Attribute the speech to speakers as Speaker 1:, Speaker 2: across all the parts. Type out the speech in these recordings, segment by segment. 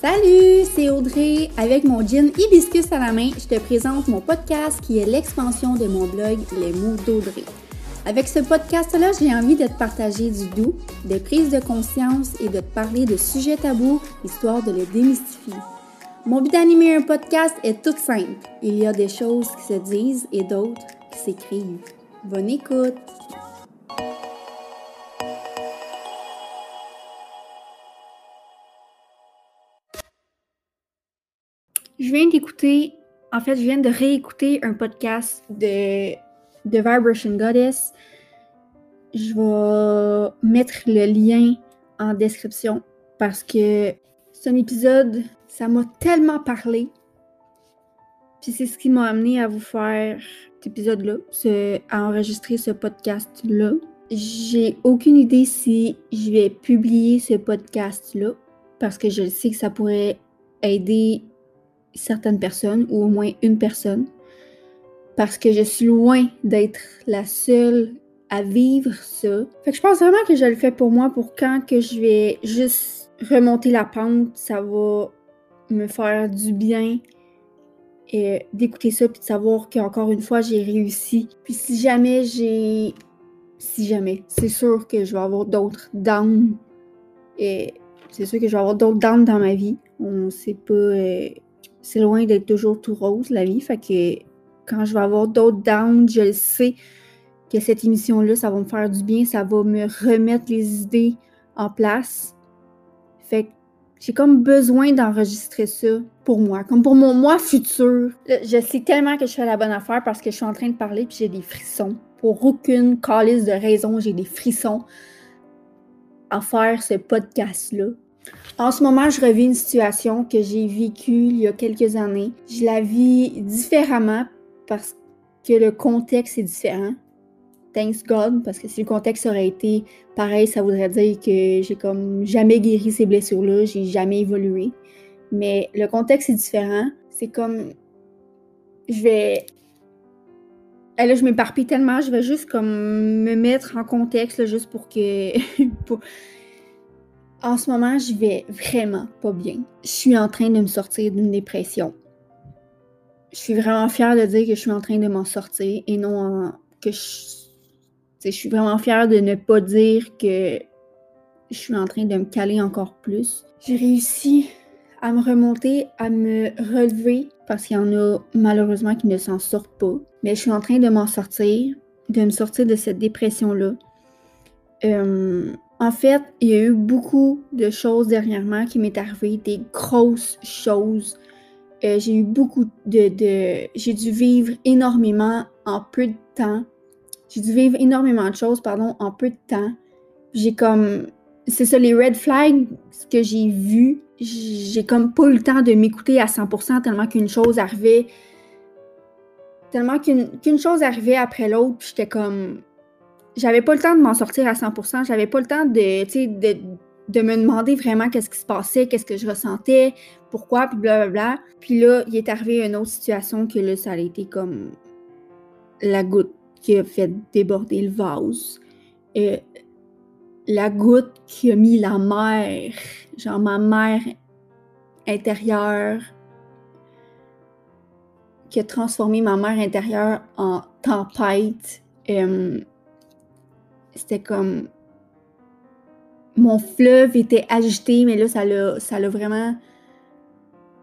Speaker 1: Salut, c'est Audrey. Avec mon gin hibiscus à la main, je te présente mon podcast qui est l'expansion de mon blog Les mots d'Audrey. Avec ce podcast-là, j'ai envie de te partager du doux, des prises de conscience et de te parler de sujets tabous, histoire de les démystifier. Mon but d'animer un podcast est tout simple. Il y a des choses qui se disent et d'autres qui s'écrivent. Bonne écoute! Je viens d'écouter, en fait, je viens de réécouter un podcast de, de Vibration Goddess. Je vais mettre le lien en description parce que c'est un épisode, ça m'a tellement parlé. Puis c'est ce qui m'a amené à vous faire cet épisode-là, à enregistrer ce podcast-là. J'ai aucune idée si je vais publier ce podcast-là parce que je sais que ça pourrait aider certaines personnes ou au moins une personne parce que je suis loin d'être la seule à vivre ça. Fait que je pense vraiment que je le fais pour moi pour quand que je vais juste remonter la pente, ça va me faire du bien et d'écouter ça puis de savoir qu'encore une fois j'ai réussi. Puis si jamais j'ai si jamais, c'est sûr que je vais avoir d'autres downs et c'est sûr que je vais avoir d'autres downs dans ma vie. On sait pas euh, c'est loin d'être toujours tout rose, la vie. Fait que quand je vais avoir d'autres downs, je sais que cette émission-là, ça va me faire du bien, ça va me remettre les idées en place. Fait que j'ai comme besoin d'enregistrer ça pour moi, comme pour mon moi futur. Je sais tellement que je fais la bonne affaire parce que je suis en train de parler puis j'ai des frissons. Pour aucune calice de raison, j'ai des frissons à faire ce podcast-là. En ce moment, je revis une situation que j'ai vécue il y a quelques années. Je la vis différemment parce que le contexte est différent. Thanks God, parce que si le contexte aurait été pareil, ça voudrait dire que j'ai comme jamais guéri ces blessures-là, j'ai jamais évolué. Mais le contexte est différent. C'est comme. Je vais. Là, je m'éparpille tellement, je vais juste comme me mettre en contexte, juste pour que. En ce moment, je vais vraiment pas bien. Je suis en train de me sortir d'une dépression. Je suis vraiment fière de dire que je suis en train de m'en sortir et non que je. Je suis vraiment fière de ne pas dire que je suis en train de me caler encore plus. J'ai réussi à me remonter, à me relever, parce qu'il y en a malheureusement qui ne s'en sortent pas. Mais je suis en train de m'en sortir, de me sortir de cette dépression-là. Euh, en fait, il y a eu beaucoup de choses dernièrement qui m'est arrivé, des grosses choses. Euh, j'ai eu beaucoup de, de j'ai dû vivre énormément en peu de temps. J'ai dû vivre énormément de choses, pardon, en peu de temps. J'ai comme, c'est ça, les red flags que j'ai vus, j'ai comme pas eu le temps de m'écouter à 100% tellement qu'une chose arrivait, tellement qu'une chose arrivait après l'autre, j'étais comme, j'avais pas le temps de m'en sortir à 100%. J'avais pas le temps de, de, de me demander vraiment qu'est-ce qui se passait, qu'est-ce que je ressentais, pourquoi, puis blablabla. Puis là, il est arrivé une autre situation que là, ça a été comme la goutte qui a fait déborder le vase. Et la goutte qui a mis la mer, genre ma mère intérieure, qui a transformé ma mère intérieure en tempête. Euh, c'était comme mon fleuve était agité, mais là, ça l'a, ça l'a vraiment.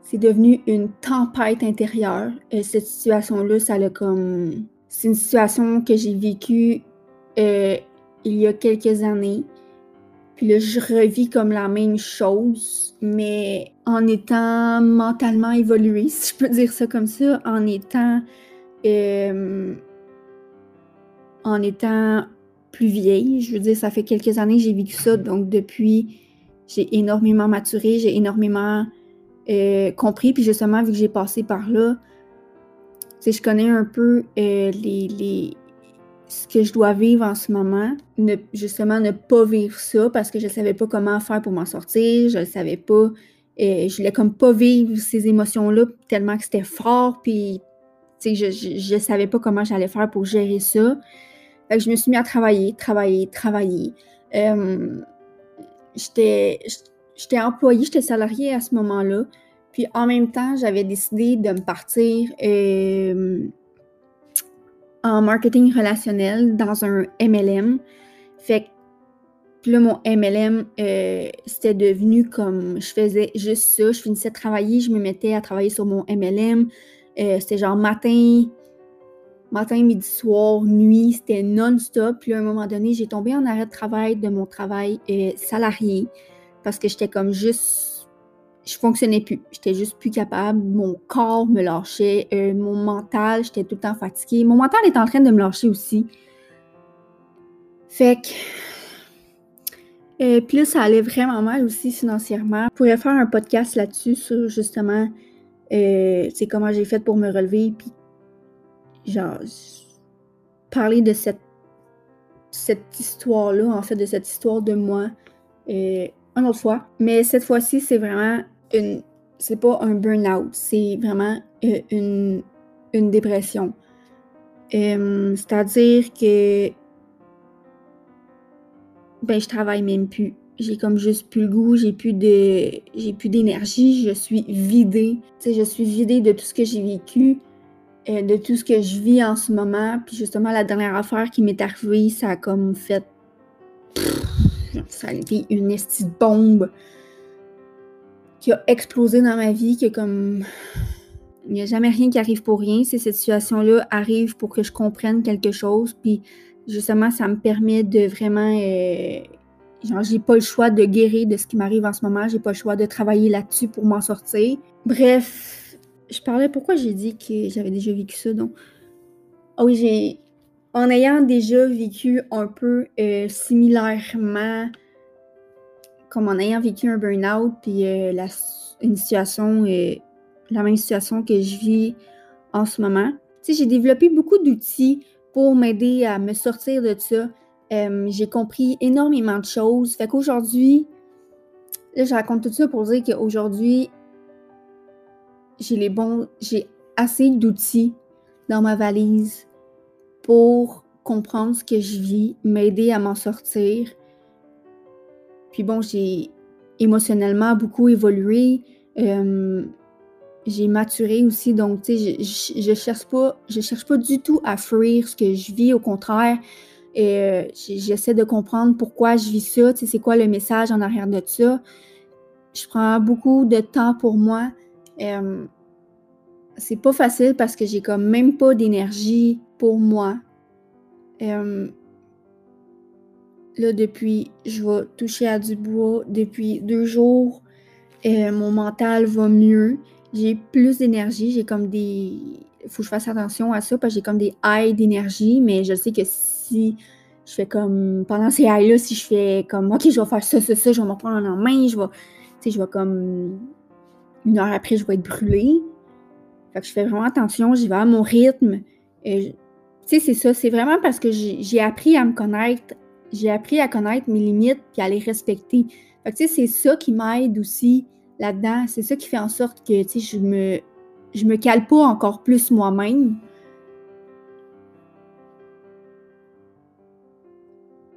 Speaker 1: C'est devenu une tempête intérieure. Et cette situation-là, ça l'a comme. C'est une situation que j'ai vécue euh, il y a quelques années. Puis là, je revis comme la même chose, mais en étant mentalement évoluée, si je peux dire ça comme ça, en étant. Euh, en étant plus vieille. Je veux dire, ça fait quelques années que j'ai vécu ça, donc depuis, j'ai énormément maturé, j'ai énormément euh, compris. Puis justement, vu que j'ai passé par là, je connais un peu euh, les, les, ce que je dois vivre en ce moment. Ne, justement, ne pas vivre ça parce que je ne savais pas comment faire pour m'en sortir. Je ne savais pas. Euh, je voulais comme pas vivre ces émotions-là tellement que c'était fort. Puis, tu sais, je ne savais pas comment j'allais faire pour gérer ça je me suis mis à travailler, travailler, travailler. Euh, j'étais j'étais employée, j'étais salariée à ce moment-là. Puis en même temps, j'avais décidé de me partir euh, en marketing relationnel dans un MLM. Fait que là, mon MLM, euh, c'était devenu comme je faisais juste ça. Je finissais de travailler, je me mettais à travailler sur mon MLM. Euh, c'était genre matin, matin, midi, soir, nuit, c'était non-stop. Puis à un moment donné, j'ai tombé en arrêt de travail de mon travail salarié parce que j'étais comme juste je fonctionnais plus. J'étais juste plus capable. Mon corps me lâchait. Euh, mon mental, j'étais tout le temps fatiguée. Mon mental est en train de me lâcher aussi. Fait que. Euh, puis là, ça allait vraiment mal aussi financièrement. Je pourrais faire un podcast là-dessus sur justement euh, c'est comment j'ai fait pour me relever. Puis, genre, parler de cette, cette histoire-là, en fait, de cette histoire de moi. Euh, une autre fois. Mais cette fois-ci, c'est vraiment c'est pas un burn-out, c'est vraiment euh, une, une dépression. Euh, c'est-à-dire que ben je travaille même plus. J'ai comme juste plus le goût, j'ai plus de j'ai plus d'énergie, je suis vidée. Tu sais, je suis vidée de tout ce que j'ai vécu, euh, de tout ce que je vis en ce moment. Puis justement, la dernière affaire qui m'est arrivée, ça a comme fait. ça a été une estie bombe qui a explosé dans ma vie, que comme il n'y a jamais rien qui arrive pour rien. C'est cette situation-là arrive pour que je comprenne quelque chose. Puis justement, ça me permet de vraiment. Euh, genre, j'ai pas le choix de guérir de ce qui m'arrive en ce moment. J'ai pas le choix de travailler là-dessus pour m'en sortir. Bref, je parlais pourquoi j'ai dit que j'avais déjà vécu ça. Donc, ah oui, j'ai. En ayant déjà vécu un peu euh, similairement comme en ayant vécu un burn-out, puis euh, une situation, euh, la même situation que je vis en ce moment. J'ai développé beaucoup d'outils pour m'aider à me sortir de ça. J'ai compris énormément de choses. Fait qu'aujourd'hui, là, je raconte tout ça pour dire qu'aujourd'hui, j'ai les bons, j'ai assez d'outils dans ma valise pour comprendre ce que je vis, m'aider à m'en sortir, puis bon, j'ai émotionnellement beaucoup évolué. Euh, j'ai maturé aussi, donc tu sais, je, je, cherche pas, je cherche pas du tout à fuir ce que je vis, au contraire, euh, j'essaie de comprendre pourquoi je vis ça, tu sais, c'est quoi le message en arrière de ça. Je prends beaucoup de temps pour moi. C'est pas facile parce que j'ai comme même pas d'énergie pour moi. Là, depuis, je vais toucher à du bois depuis deux jours. et mon mental va mieux. J'ai plus d'énergie. J'ai comme des. Faut que je fasse attention à ça parce que j'ai comme des highs d'énergie, mais je sais que si je fais comme. Pendant ces highs-là, si je fais comme OK, je vais faire ça, ça, ça, je vais me reprendre en main, je vais. Tu sais, je vais comme. Une heure après, je vais être brûlée. Je fais vraiment attention, j'y vais à mon rythme. Tu sais, c'est ça. C'est vraiment parce que j'ai appris à me connaître j'ai appris à connaître mes limites puis à les respecter. Tu sais, c'est ça qui m'aide aussi là-dedans. C'est ça qui fait en sorte que, tu sais, je me, je me cale pas encore plus moi-même.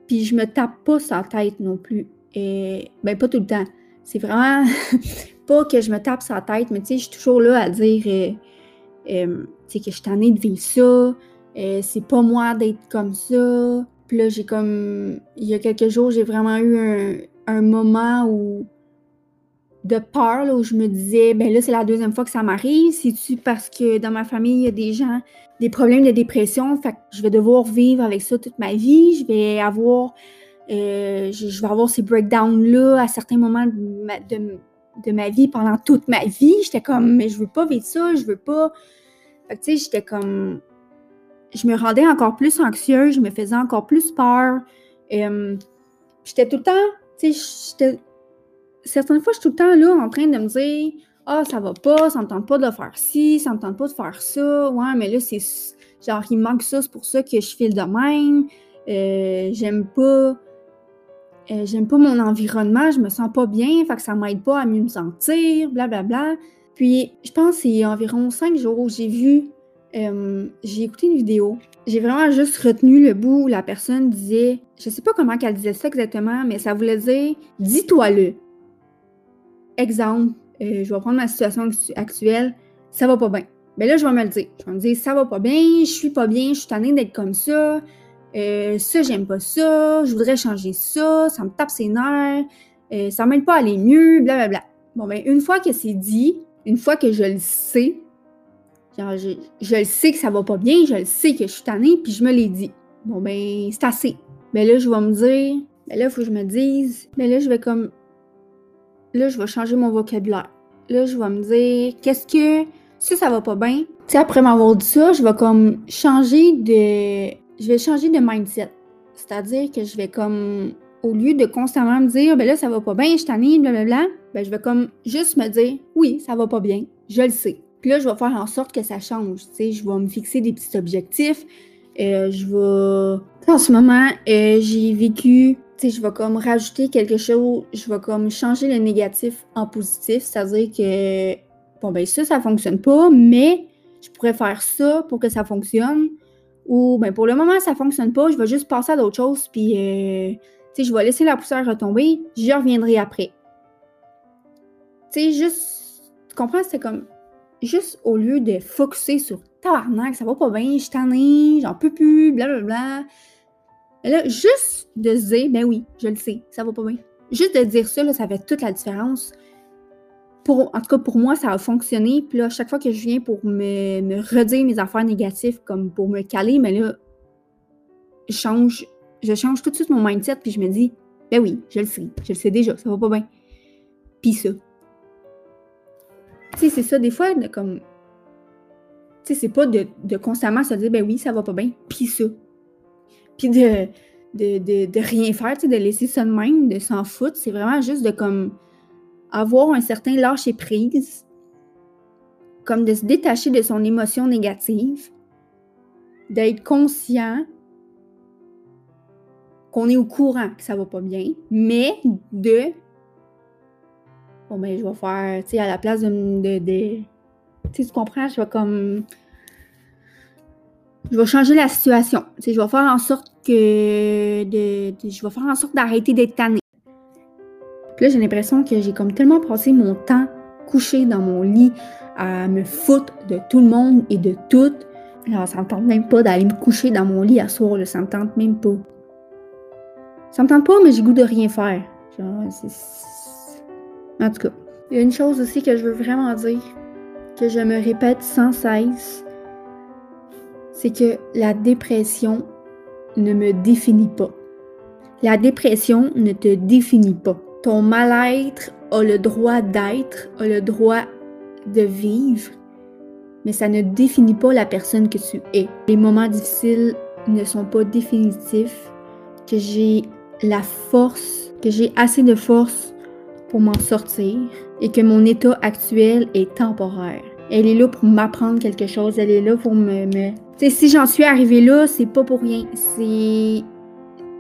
Speaker 1: Puis je me tape pas sa tête non plus. Et, ben, pas tout le temps. C'est vraiment pas que je me tape sa tête, mais tu sais, je suis toujours là à dire, euh, euh, tu sais, que je suis de vivre ça. Euh, c'est pas moi d'être comme ça. Puis là, j'ai comme. Il y a quelques jours, j'ai vraiment eu un, moment où. de peur, où je me disais, ben là, c'est la deuxième fois que ça m'arrive. C'est-tu parce que dans ma famille, il y a des gens, des problèmes de dépression, fait que je vais devoir vivre avec ça toute ma vie. Je vais avoir. Euh, je, vais avoir ces breakdowns-là à certains moments de ma, de, ma vie pendant toute ma vie. J'étais comme, mais je veux pas vivre ça, je veux pas. Fait que, tu sais, j'étais comme je me rendais encore plus anxieuse, je me faisais encore plus peur. Euh, j'étais tout le temps, tu sais, certaines fois, je suis tout le temps là en train de me dire Ah, ça va pas, ça me tente pas de faire ci, ça me tente pas de faire ça. Ouais, mais là, c'est genre, il manque ça, c'est pour ça que je file de même. Euh, j'aime pas. Euh, j'aime pas mon environnement, je me sens pas bien, fait que ça m'aide pas à mieux me sentir, blablabla. Bla, bla. Puis, je pense que c'est environ cinq jours j'ai vu euh, j'ai écouté une vidéo. J'ai vraiment juste retenu le bout où la personne disait, je sais pas comment qu'elle disait ça exactement, mais ça voulait dire, dis-toi-le. Exemple, euh, je vais prendre ma situation actuelle, ça va pas bien. Ben là, je vais me le dire. Je vais me dire, ça va pas bien, je suis pas bien, je suis tannée d'être comme ça, euh, ça, j'aime pas ça, je voudrais changer ça, ça me tape ses nerfs, euh, ça m'aide pas à aller mieux, blablabla. Bon, ben, une fois que c'est dit, une fois que je le sais, je, je, le sais que ça va pas bien, je le sais que je suis tannée, puis je me l'ai dit. Bon, ben, c'est assez. Ben là, je vais me dire, ben là, faut que je me dise, ben là, je vais comme. Là, je vais changer mon vocabulaire. Là, je vais me dire, qu'est-ce que. Si ça va pas bien, tu sais, après m'avoir dit ça, je vais comme changer de. Je vais changer de mindset. C'est-à-dire que je vais comme. Au lieu de constamment me dire, ben là, ça va pas bien, je tannée, blablabla, ben je vais comme juste me dire, oui, ça va pas bien, je le sais. Puis là, je vais faire en sorte que ça change. Tu sais, je vais me fixer des petits objectifs. Euh, je vais. En ce moment, euh, j'ai vécu. Tu sais, je vais comme rajouter quelque chose. Je vais comme changer le négatif en positif. C'est-à-dire que. Bon, ben ça, ça fonctionne pas, mais je pourrais faire ça pour que ça fonctionne. Ou, ben pour le moment, ça fonctionne pas. Je vais juste passer à d'autres choses. Puis, euh, je vais laisser la poussière retomber. J'y reviendrai après. Tu sais, juste. Tu comprends? C'est comme juste au lieu de focuser sur tabarnak, ça va pas bien, je t'en ai, j'en peux plus, blablabla. Là, juste de se dire, ben oui, je le sais, ça va pas bien. Juste de dire ça, là, ça fait toute la différence. En tout cas, pour moi, ça a fonctionné. Puis là, chaque fois que je viens pour me, redire mes affaires négatives, comme pour me caler, mais là, je change, je change tout de suite mon mindset, puis je me dis, ben oui, je le sais, je le sais déjà, ça va pas bien. Puis ça, tu sais, c'est ça, des fois, de, comme. Tu sais, c'est pas de, constamment se dire, ben oui, ça va pas bien, puis ça. Puis de, de, rien faire, tu sais, de laisser ça de même, de s'en foutre. C'est vraiment juste de, comme, avoir un certain lâcher prise, comme de se détacher de son émotion négative, d'être conscient qu'on est au courant que ça va pas bien, mais de bon, ben, je vais faire, tu sais, à la place de. de, tu sais, tu comprends? Je vais comme. Je vais changer la situation. Tu sais, je vais faire en sorte que. De, je vais faire en sorte d'arrêter d'être tannée. Puis là, j'ai l'impression que j'ai comme tellement passé mon temps couché dans mon lit à me foutre de tout le monde et de tout. Alors, ça me tente même pas d'aller me coucher dans mon lit à soir, là, ça me tente même pas. Ça me tente pas, mais j'ai goût de rien faire. Genre, en tout cas, il y a une chose aussi que je veux vraiment dire, que je me répète sans cesse, c'est que la dépression ne me définit pas. La dépression ne te définit pas. Ton mal-être a le droit d'être, a le droit de vivre, mais ça ne définit pas la personne que tu es. Les moments difficiles ne sont pas définitifs, que j'ai la force, que j'ai assez de force pour m'en sortir et que mon état actuel est temporaire. Elle est là pour m'apprendre quelque chose, elle est là pour me... me... si j'en suis arrivée là, c'est pas pour rien. C'est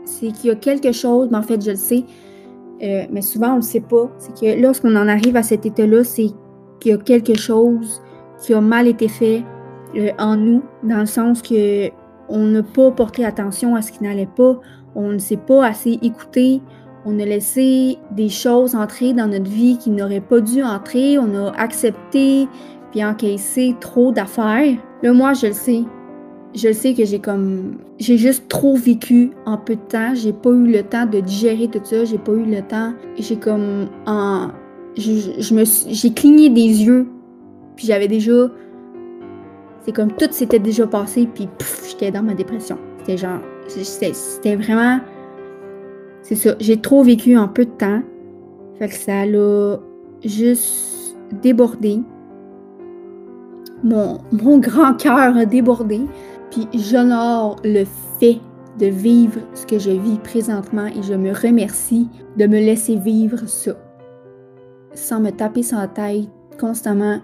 Speaker 1: c'est qu'il y a quelque chose, mais en fait, je le sais, euh, mais souvent on le sait pas. C'est que lorsqu'on en arrive à cet état-là, c'est qu'il y a quelque chose qui a mal été fait euh, en nous, dans le sens que on n'a pas porté attention à ce qui n'allait pas, on ne s'est pas assez écouté, on a laissé des choses entrer dans notre vie qui n'auraient pas dû entrer. On a accepté puis encaissé trop d'affaires. Là, moi, je le sais. Je sais que j'ai comme. J'ai juste trop vécu en peu de temps. J'ai pas eu le temps de digérer tout ça. J'ai pas eu le temps. J'ai comme. En. Je, me J'ai cligné des yeux. Puis j'avais déjà. C'est comme tout s'était déjà passé. Puis j'étais dans ma dépression. C'était genre. C'était vraiment c'est ça, j'ai trop vécu en peu de temps. Fait que ça l'a juste débordé. Mon, mon grand cœur a débordé. J'honore le fait de vivre ce que je vis présentement et je me remercie de me laisser vivre ça. Sans me taper sur la tête constamment